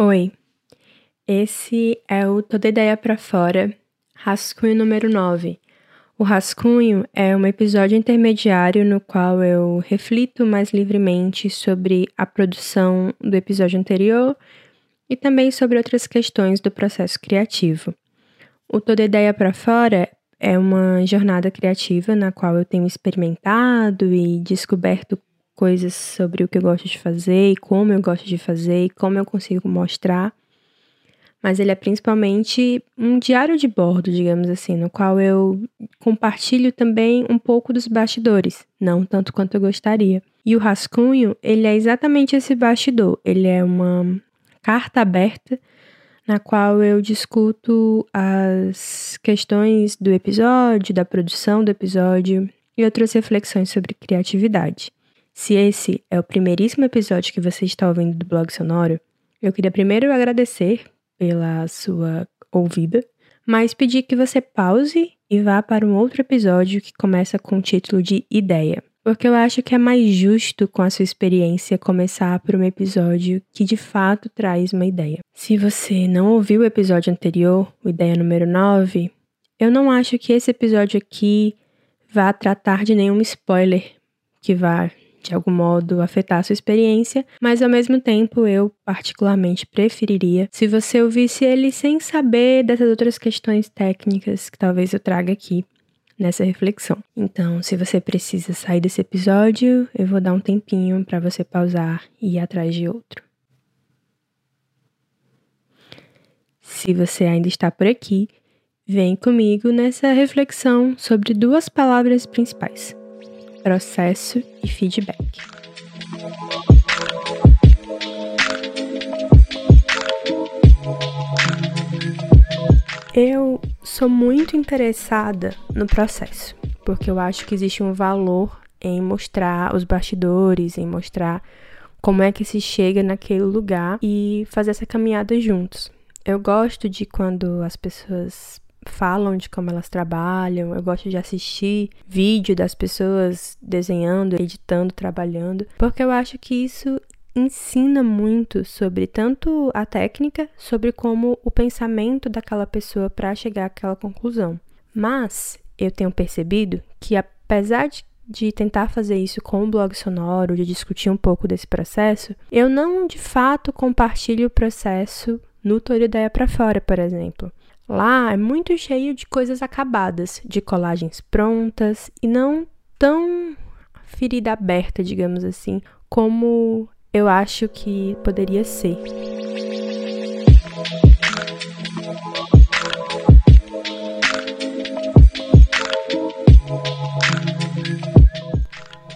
Oi, esse é o Toda Ideia para Fora, rascunho número 9. O rascunho é um episódio intermediário no qual eu reflito mais livremente sobre a produção do episódio anterior e também sobre outras questões do processo criativo. O Toda Ideia para Fora é uma jornada criativa na qual eu tenho experimentado e descoberto coisas sobre o que eu gosto de fazer e como eu gosto de fazer e como eu consigo mostrar. Mas ele é principalmente um diário de bordo, digamos assim, no qual eu compartilho também um pouco dos bastidores, não tanto quanto eu gostaria. E o rascunho, ele é exatamente esse bastidor. Ele é uma carta aberta na qual eu discuto as questões do episódio, da produção do episódio e outras reflexões sobre criatividade. Se esse é o primeiríssimo episódio que você está ouvindo do blog sonoro, eu queria primeiro agradecer pela sua ouvida, mas pedir que você pause e vá para um outro episódio que começa com o título de Ideia, porque eu acho que é mais justo com a sua experiência começar por um episódio que de fato traz uma ideia. Se você não ouviu o episódio anterior, o Ideia número 9, eu não acho que esse episódio aqui vá tratar de nenhum spoiler que vá de algum modo afetar a sua experiência, mas ao mesmo tempo eu particularmente preferiria se você ouvisse ele sem saber dessas outras questões técnicas que talvez eu traga aqui nessa reflexão. Então, se você precisa sair desse episódio, eu vou dar um tempinho para você pausar e ir atrás de outro. Se você ainda está por aqui, vem comigo nessa reflexão sobre duas palavras principais: processo e feedback. Eu sou muito interessada no processo, porque eu acho que existe um valor em mostrar os bastidores, em mostrar como é que se chega naquele lugar e fazer essa caminhada juntos. Eu gosto de quando as pessoas falam de como elas trabalham. Eu gosto de assistir vídeo das pessoas desenhando, editando, trabalhando, porque eu acho que isso ensina muito sobre tanto a técnica, sobre como o pensamento daquela pessoa para chegar àquela conclusão. Mas eu tenho percebido que apesar de de tentar fazer isso com o blog sonoro, de discutir um pouco desse processo, eu não de fato compartilho o processo no Tua Ideia para Fora, por exemplo. Lá é muito cheio de coisas acabadas, de colagens prontas e não tão ferida aberta, digamos assim, como eu acho que poderia ser.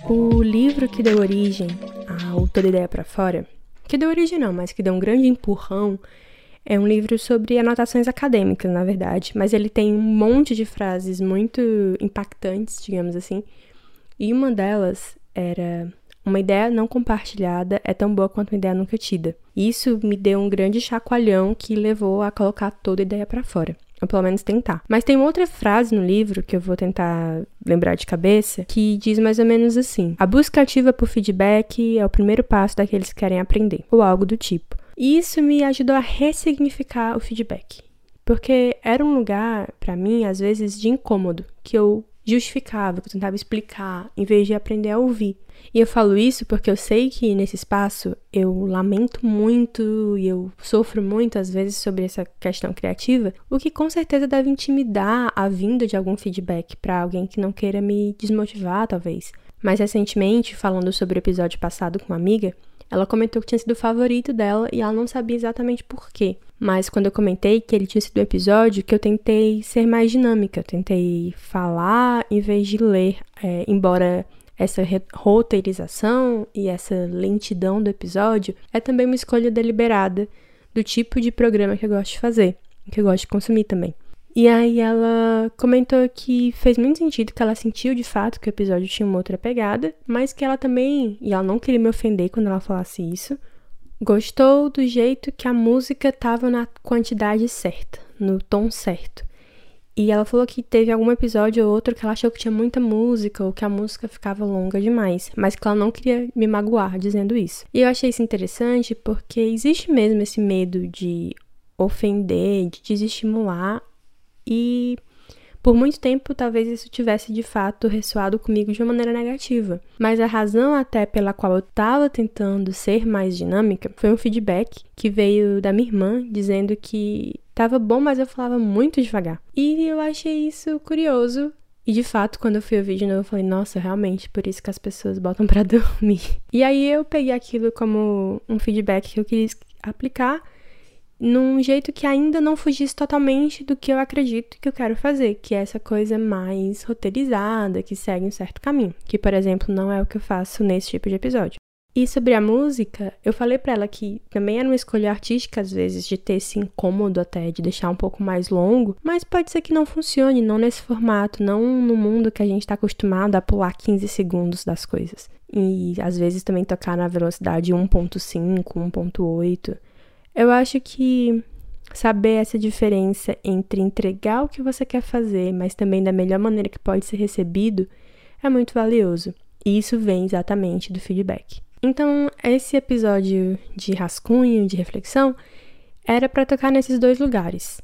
O livro que deu origem ao Toda Ideia para Fora, que deu origem não, mas que deu um grande empurrão é um livro sobre anotações acadêmicas, na verdade, mas ele tem um monte de frases muito impactantes, digamos assim. E uma delas era: Uma ideia não compartilhada é tão boa quanto uma ideia nunca tida. Isso me deu um grande chacoalhão que levou a colocar toda a ideia para fora. Ou pelo menos tentar. Mas tem outra frase no livro que eu vou tentar lembrar de cabeça, que diz mais ou menos assim: A busca ativa por feedback é o primeiro passo daqueles que querem aprender, ou algo do tipo. E isso me ajudou a ressignificar o feedback. Porque era um lugar, para mim, às vezes, de incômodo, que eu justificava, que eu tentava explicar, em vez de aprender a ouvir. E eu falo isso porque eu sei que nesse espaço eu lamento muito e eu sofro muito às vezes sobre essa questão criativa, o que com certeza deve intimidar a vinda de algum feedback para alguém que não queira me desmotivar, talvez. Mas recentemente, falando sobre o episódio passado com uma amiga, ela comentou que tinha sido o favorito dela e ela não sabia exatamente por quê. Mas quando eu comentei que ele tinha sido o episódio, que eu tentei ser mais dinâmica, tentei falar em vez de ler, é, embora essa roteirização e essa lentidão do episódio é também uma escolha deliberada do tipo de programa que eu gosto de fazer, que eu gosto de consumir também. E aí ela comentou que fez muito sentido que ela sentiu de fato que o episódio tinha uma outra pegada, mas que ela também, e ela não queria me ofender quando ela falasse isso, gostou do jeito que a música estava na quantidade certa, no tom certo. E ela falou que teve algum episódio ou outro que ela achou que tinha muita música ou que a música ficava longa demais, mas que ela não queria me magoar dizendo isso. E eu achei isso interessante porque existe mesmo esse medo de ofender, de desestimular e por muito tempo, talvez isso tivesse de fato ressoado comigo de uma maneira negativa, mas a razão até pela qual eu estava tentando ser mais dinâmica foi um feedback que veio da minha irmã dizendo que estava bom, mas eu falava muito devagar. E eu achei isso curioso e de fato, quando eu fui ouvir de novo, eu falei, nossa, realmente, por isso que as pessoas botam para dormir. E aí eu peguei aquilo como um feedback que eu quis aplicar num jeito que ainda não fugisse totalmente do que eu acredito que eu quero fazer, que é essa coisa mais roteirizada, que segue um certo caminho, que, por exemplo, não é o que eu faço nesse tipo de episódio. E sobre a música, eu falei para ela que também era uma escolha artística, às vezes, de ter esse incômodo até, de deixar um pouco mais longo, mas pode ser que não funcione, não nesse formato, não no mundo que a gente está acostumado a pular 15 segundos das coisas. E às vezes também tocar na velocidade 1.5, 1.8. Eu acho que saber essa diferença entre entregar o que você quer fazer, mas também da melhor maneira que pode ser recebido, é muito valioso. E isso vem exatamente do feedback. Então, esse episódio de rascunho, de reflexão, era para tocar nesses dois lugares.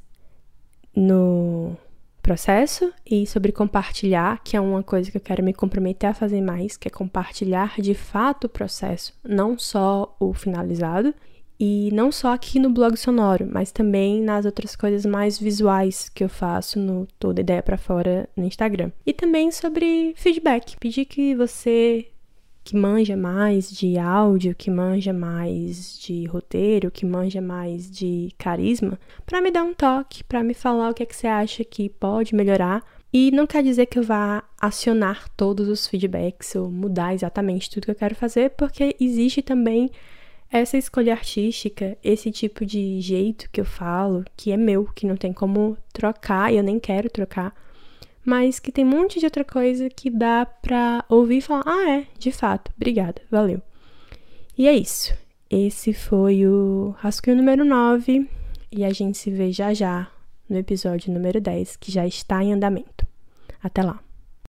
No processo e sobre compartilhar, que é uma coisa que eu quero me comprometer a fazer mais, que é compartilhar de fato o processo, não só o finalizado, e não só aqui no blog sonoro, mas também nas outras coisas mais visuais que eu faço no Toda Ideia para Fora no Instagram. E também sobre feedback. Pedir que você que manja mais de áudio, que manja mais de roteiro, que manja mais de carisma, para me dar um toque, para me falar o que é que você acha que pode melhorar. E não quer dizer que eu vá acionar todos os feedbacks ou mudar exatamente tudo que eu quero fazer, porque existe também essa escolha artística, esse tipo de jeito que eu falo, que é meu, que não tem como trocar e eu nem quero trocar, mas que tem um monte de outra coisa que dá pra ouvir e falar: ah, é, de fato, obrigada, valeu. E é isso. Esse foi o rascunho número 9 e a gente se vê já já no episódio número 10, que já está em andamento. Até lá!